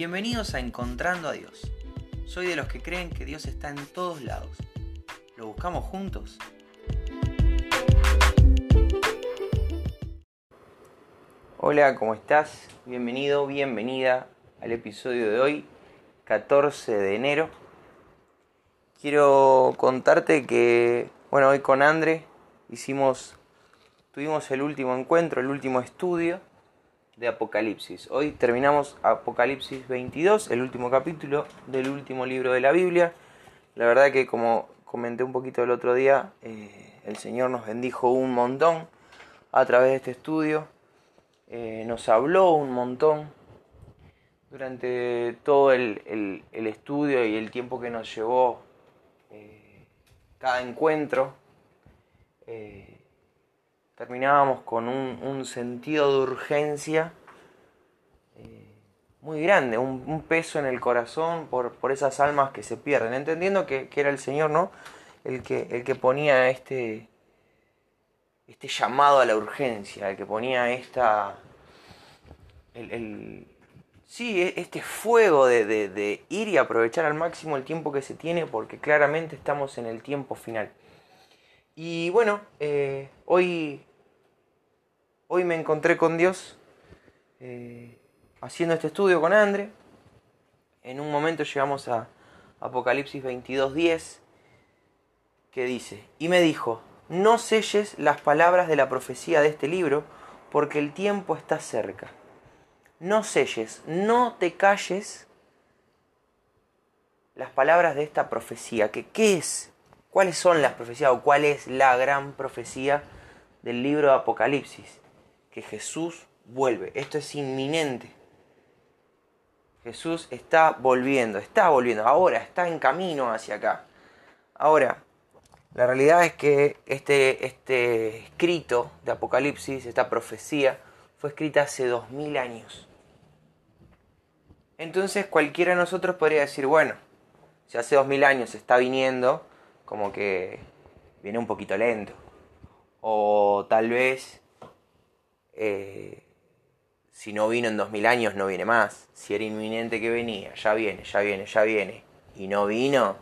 Bienvenidos a Encontrando a Dios. Soy de los que creen que Dios está en todos lados. ¿Lo buscamos juntos? Hola, ¿cómo estás? Bienvenido, bienvenida al episodio de hoy, 14 de enero. Quiero contarte que, bueno, hoy con André hicimos, tuvimos el último encuentro, el último estudio de Apocalipsis. Hoy terminamos Apocalipsis 22, el último capítulo del último libro de la Biblia. La verdad que como comenté un poquito el otro día, eh, el Señor nos bendijo un montón a través de este estudio. Eh, nos habló un montón durante todo el, estudio y el tiempo que nos llevó eh, cada encuentro. Terminábamos con un sentido de urgencia muy grande, un, peso en el corazón por, por, esas almas que se pierden, entendiendo que, era el Señor, ¿no? El que, el que ponía este, este llamado a la urgencia, el que ponía esta, el, sí, e, este fuego de, de, ir y aprovechar al máximo el tiempo que se tiene, porque claramente estamos en el tiempo final. Y bueno, eh, hoy, hoy me encontré con Dios. Eh, haciendo este estudio con Andre. En un momento llegamos a Apocalipsis 22.10, que dice, y me dijo, no selles las palabras de la profecía de este libro, porque el tiempo está cerca. No selles, no te calles las palabras de esta profecía. ¿Qué es? ¿Cuáles son las profecías o cuál es la gran profecía del libro de Apocalipsis? Que Jesús vuelve. Esto es inminente. Jesús está volviendo, está volviendo, ahora está en camino hacia acá. Ahora, la realidad es que este, este escrito de Apocalipsis, esta profecía, fue escrita hace dos mil años. Entonces cualquiera de nosotros podría decir, bueno, si hace dos mil años está viniendo, como que viene un poquito lento. O tal vez eh, si no vino en 2000 años, no viene más. Si era inminente que venía, ya viene, ya viene, ya viene. Y no vino,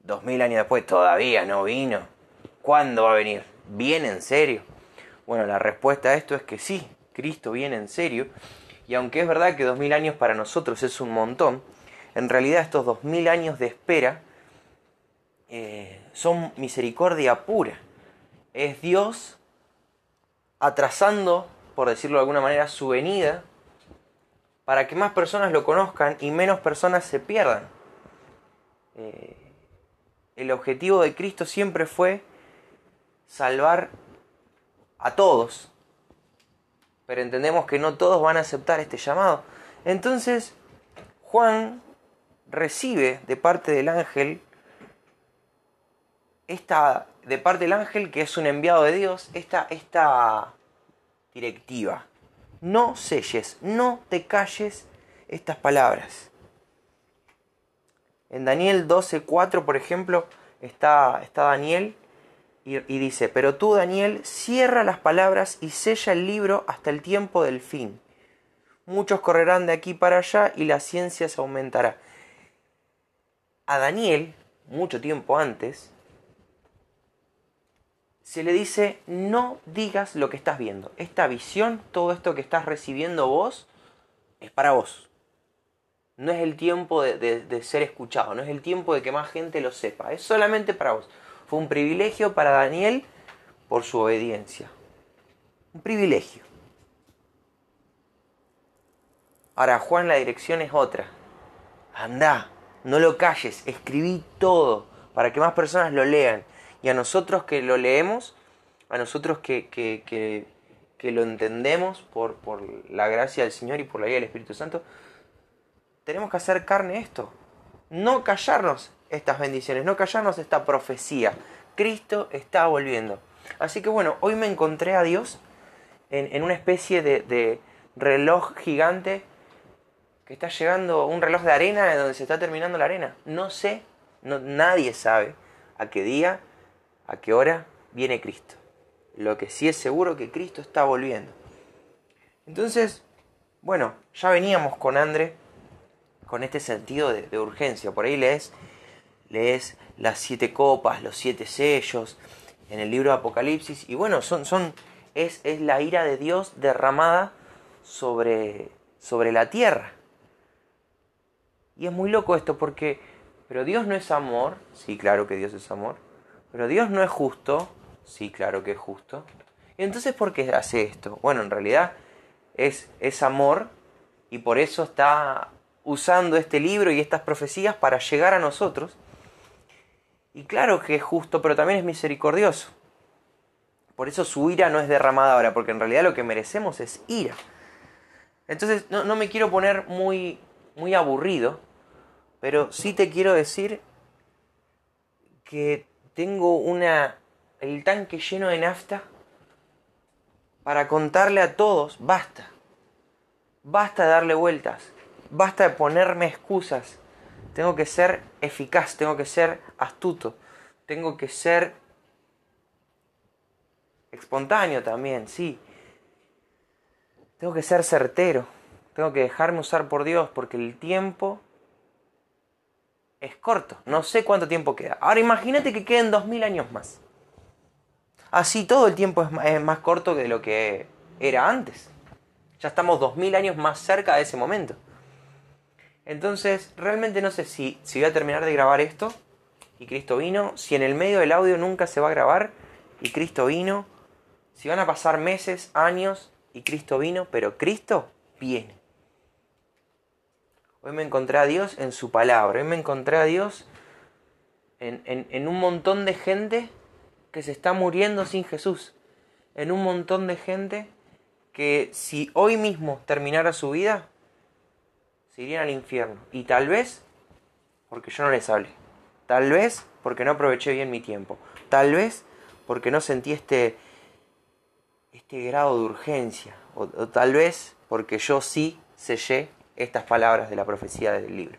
2000 años después todavía no vino. ¿Cuándo va a venir? ¿Viene en serio? Bueno, la respuesta a esto es que sí, Cristo viene en serio. Y aunque es verdad que 2000 años para nosotros es un montón, en realidad estos 2000 años de espera eh, son misericordia pura. Es Dios atrasando por decirlo de alguna manera, su venida para que más personas lo conozcan y menos personas se pierdan. Eh, el objetivo de Cristo siempre fue salvar a todos, pero entendemos que no todos van a aceptar este llamado. Entonces, Juan recibe de parte del ángel esta de parte del ángel que es un enviado de Dios, esta, esta directiva. No selles, no te calles estas palabras. En Daniel 12.4, por ejemplo, está, está Daniel y, y dice, pero tú, Daniel, cierra las palabras y sella el libro hasta el tiempo del fin. Muchos correrán de aquí para allá y la ciencia se aumentará. A Daniel, mucho tiempo antes, se le dice no digas lo que estás viendo. Esta visión, todo esto que estás recibiendo vos, es para vos. No es el tiempo de, ser escuchado, no es el tiempo de que más gente lo sepa, es solamente para vos. Fue un privilegio para Daniel por su obediencia. Un privilegio. Ahora Juan la dirección es otra. Anda, no lo calles, escribí todo para que más personas lo lean y a nosotros que lo leemos, a nosotros que, que, lo entendemos por, por, la gracia del Señor y por la guía del Espíritu Santo, tenemos que hacer carne esto. No callarnos estas bendiciones, no callarnos esta profecía. Cristo está volviendo. Así que bueno, hoy me encontré a Dios en, una especie de, reloj gigante que está llegando, un reloj de arena donde se está terminando la arena. No sé, no, nadie sabe a qué día, a qué hora viene Cristo. Lo que sí es seguro que Cristo está volviendo. Entonces, bueno, ya veníamos con André con este sentido de, urgencia. Por ahí lees, lees las siete copas, los siete sellos en el libro de Apocalipsis y bueno, son, son, es, es la ira de Dios derramada sobre, sobre la tierra. Y es muy loco esto porque, pero Dios no es amor, sí, claro que Dios es amor, pero Dios no es justo, sí, claro que es justo. Y entonces, ¿por qué hace esto? Bueno, en realidad es, es amor y por eso está usando este libro y estas profecías para llegar a nosotros. Y claro que es justo, pero también es misericordioso. Por eso su ira no es derramada ahora, porque en realidad lo que merecemos es ira. Entonces no, no me quiero poner muy, muy aburrido, pero sí te quiero decir que tengo una el tanque lleno de nafta para contarle a todos, basta. Basta de darle vueltas. Basta de ponerme excusas. Tengo que ser eficaz, tengo que ser astuto, tengo que ser espontáneo también, sí. Tengo que ser certero, tengo que dejarme usar por Dios porque el tiempo es corto. No sé cuánto tiempo queda. Ahora imagínate que queden dos mil años más. Así todo el tiempo es más corto que lo que era antes. Ya estamos dos mil años más cerca de ese momento. Entonces, realmente no sé si, si voy a terminar de grabar esto y Cristo vino, si en el medio del audio nunca se va a grabar y Cristo vino, si van a pasar meses, años y Cristo vino, pero Cristo viene. Hoy me encontré a Dios en su palabra. Hoy me encontré a Dios en, un montón de gente que se está muriendo sin Jesús. En un montón de gente que si hoy mismo terminara su vida, se irían al infierno. Y tal vez porque yo no les hablé. Tal vez porque no aproveché bien mi tiempo. Tal vez porque no sentí este, este grado de urgencia. o tal vez porque yo sí sellé estas palabras de la profecía del libro.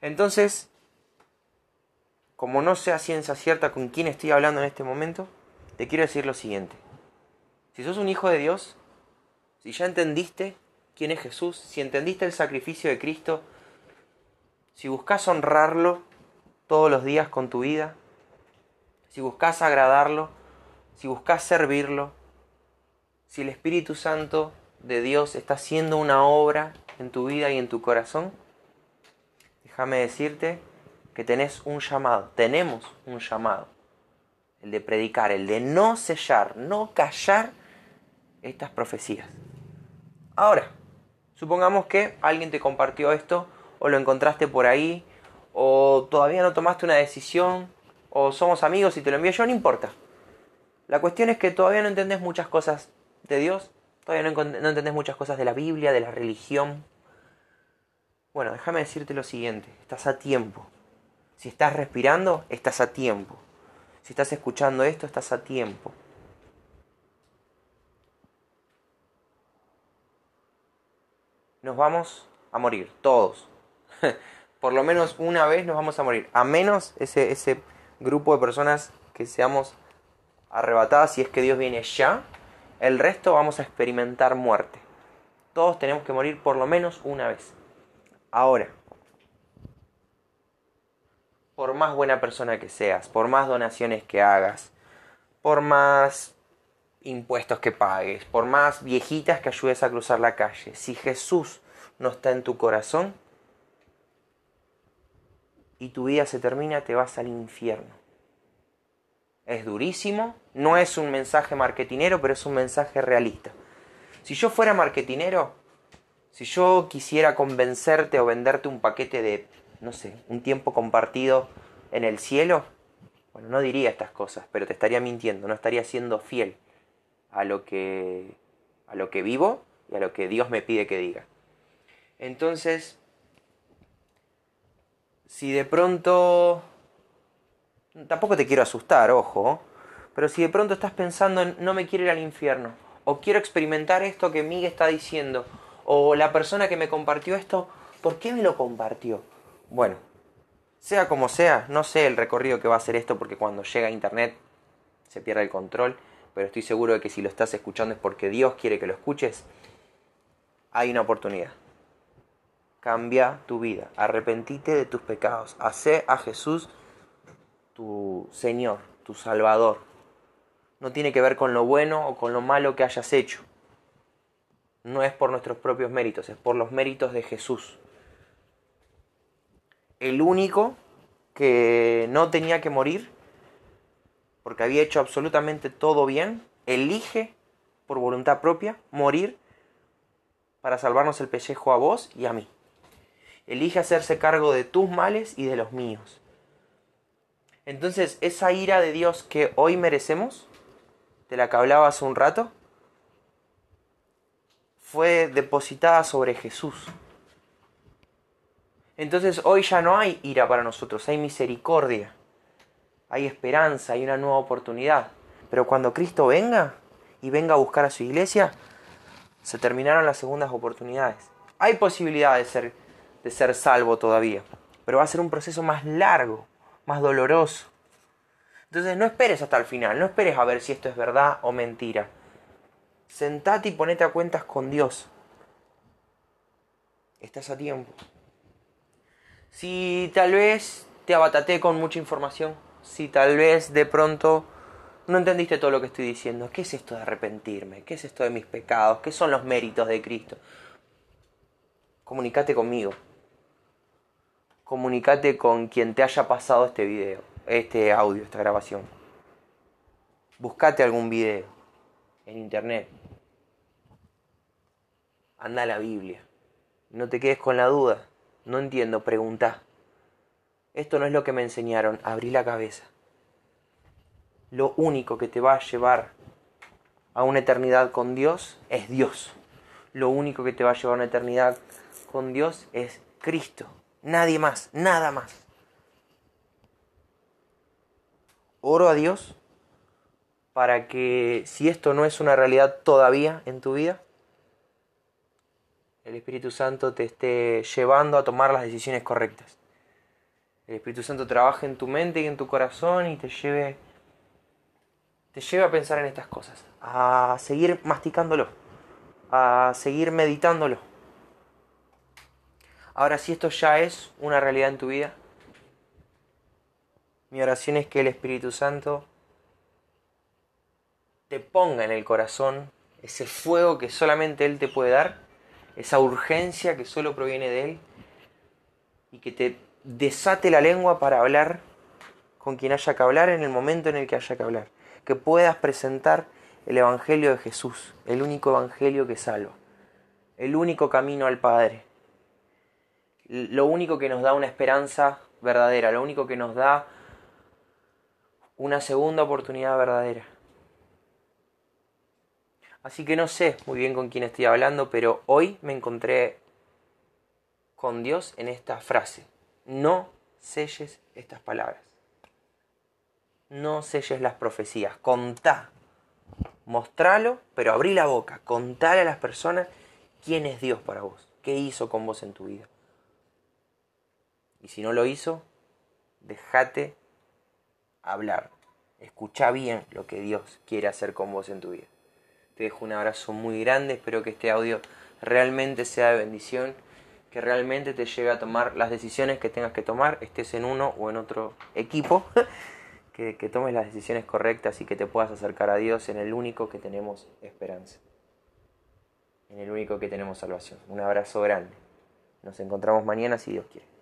Entonces, como no sea ciencia cierta con quién estoy hablando en este momento, te quiero decir lo siguiente. Si sos un hijo de Dios, si ya entendiste quién es Jesús, si entendiste el sacrificio de Cristo, si buscas honrarlo todos los días con tu vida, si buscas agradarlo, si buscas servirlo, si el Espíritu Santo de Dios está haciendo una obra en tu vida y en tu corazón, déjame decirte que tenés un llamado, tenemos un llamado, el de predicar, el de no sellar, no callar estas profecías. Ahora, supongamos que alguien te compartió esto o lo encontraste por ahí o todavía no tomaste una decisión o somos amigos y te lo envío yo, no importa. La cuestión es que todavía no entendés muchas cosas de Dios Todavía no, no entendés muchas cosas de la Biblia, de la religión. Bueno, déjame decirte lo siguiente, estás a tiempo. Si estás respirando, estás a tiempo. Si estás escuchando esto, estás a tiempo. Nos vamos a morir, todos. Por lo menos una vez nos vamos a morir. A menos ese, ese grupo de personas que seamos arrebatadas si es que Dios viene ya el resto vamos a experimentar muerte. Todos tenemos que morir por lo menos una vez. Ahora, por más buena persona que seas, por más donaciones que hagas, por más impuestos que pagues, por más viejitas que ayudes a cruzar la calle, si Jesús no está en tu corazón y tu vida se termina, te vas al infierno es durísimo, no es un mensaje marketinero, pero es un mensaje realista. Si yo fuera marketinero, si yo quisiera convencerte o venderte un paquete de, no sé, un tiempo compartido en el cielo, bueno, no diría estas cosas, pero te estaría mintiendo, no estaría siendo fiel a lo que a lo que vivo y a lo que Dios me pide que diga. Entonces, si de pronto tampoco te quiero asustar, ojo, pero si de pronto estás pensando en no me quiero ir al infierno, o quiero experimentar esto que Miguel está diciendo, o la persona que me compartió esto, ¿por qué me lo compartió? Bueno, sea como sea, no sé el recorrido que va a hacer esto porque cuando llega a internet se pierde el control, pero estoy seguro de que si lo estás escuchando es porque Dios quiere que lo escuches. Hay una oportunidad. cambia tu vida, arrepentite de tus pecados, hace a Jesús tu Señor, tu Salvador. No tiene que ver con lo bueno o con lo malo que hayas hecho. No es por nuestros propios méritos, es por los méritos de Jesús. El único que no tenía que morir, porque había hecho absolutamente todo bien, elige por voluntad propia morir para salvarnos el pellejo a vos y a mí. Elige hacerse cargo de tus males y de los míos. Entonces, esa ira de Dios que hoy merecemos, de la que hablaba hace un rato, fue depositada sobre Jesús. Entonces hoy ya no hay ira para nosotros, hay misericordia, hay esperanza, hay una nueva oportunidad. Pero cuando Cristo venga y venga a buscar a su iglesia, se terminaron las segundas oportunidades. Hay posibilidad de ser, de ser salvo todavía, pero va a ser un proceso más largo, más doloroso. Entonces no esperes hasta el final, no esperes a ver si esto es verdad o mentira. Sentate y ponete a cuentas con Dios. Estás a tiempo. Si tal vez te abataté con mucha información, si tal vez de pronto no entendiste todo lo que estoy diciendo, ¿qué es esto de arrepentirme? ¿Qué es esto de mis pecados? ¿Qué son los méritos de Cristo? Comunicate conmigo. Comunicate con quien te haya pasado este video, este audio, esta grabación. Buscate algún video en internet. Anda a la Biblia. No te quedes con la duda. No entiendo, pregunta. Esto no es lo que me enseñaron, abrí la cabeza. Lo único que te va a llevar a una eternidad con Dios es Dios. Lo único que te va a llevar a una eternidad con Dios es Cristo. Nadie más, nada más. Oro a Dios para que si esto no es una realidad todavía en tu vida, el Espíritu Santo te esté llevando a tomar las decisiones correctas. El Espíritu Santo trabaje en tu mente y en tu corazón y te lleve te lleve a pensar en estas cosas, a seguir masticándolo, a seguir meditándolo. Ahora, si esto ya es una realidad en tu vida, mi oración es que el Espíritu Santo te ponga en el corazón ese fuego que solamente Él te puede dar esa urgencia que solo proviene de Él y que te desate la lengua para hablar con quien haya que hablar en el momento en el que haya que hablar. Que puedas presentar el Evangelio de Jesús, el único Evangelio que salva, el único camino al Padre, lo único que nos da una esperanza verdadera, lo único que nos da una segunda oportunidad verdadera. Así que no sé muy bien con quién estoy hablando, pero hoy me encontré con Dios en esta frase. No selles estas palabras. No selles las profecías. Contá. Mostralo, pero abrí la boca. Contale a las personas quién es Dios para vos. ¿Qué hizo con vos en tu vida? Y si no lo hizo, déjate hablar. Escucha bien lo que Dios quiere hacer con vos en tu vida. Te dejo un abrazo muy grande, espero que este audio realmente sea de bendición, que realmente te lleve a tomar las decisiones que tengas que tomar, estés en uno o en otro equipo, que, que tomes las decisiones correctas y que te puedas acercar a Dios en el único que tenemos esperanza, en el único que tenemos salvación. Un abrazo grande. Nos encontramos mañana si Dios quiere.